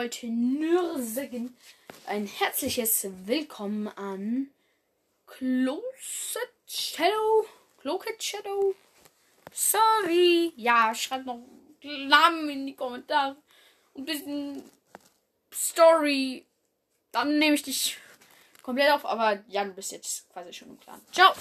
ich wollte nur sagen, ein herzliches Willkommen an Closet Shadow. Closet Shadow. Sorry. Ja, schreibt noch Namen in die Kommentare. Und ein bisschen Story. Dann nehme ich dich komplett auf. Aber ja, du bist jetzt quasi schon im Plan. Ciao.